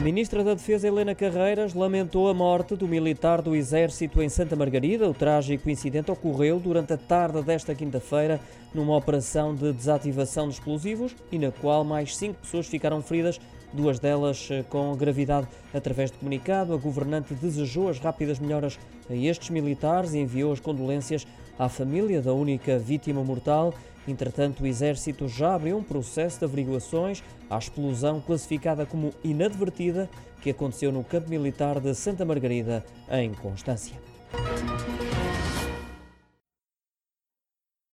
A ministra da Defesa, Helena Carreiras, lamentou a morte do militar do Exército em Santa Margarida. O trágico incidente ocorreu durante a tarde desta quinta-feira numa operação de desativação de explosivos e na qual mais cinco pessoas ficaram feridas, duas delas eh, com gravidade. Através de comunicado, a governante desejou as rápidas melhoras a estes militares e enviou as condolências à família da única vítima mortal. Entretanto, o Exército já abriu um processo de averiguações à explosão classificada como inadvertida que aconteceu no campo militar de Santa Margarida, em Constância.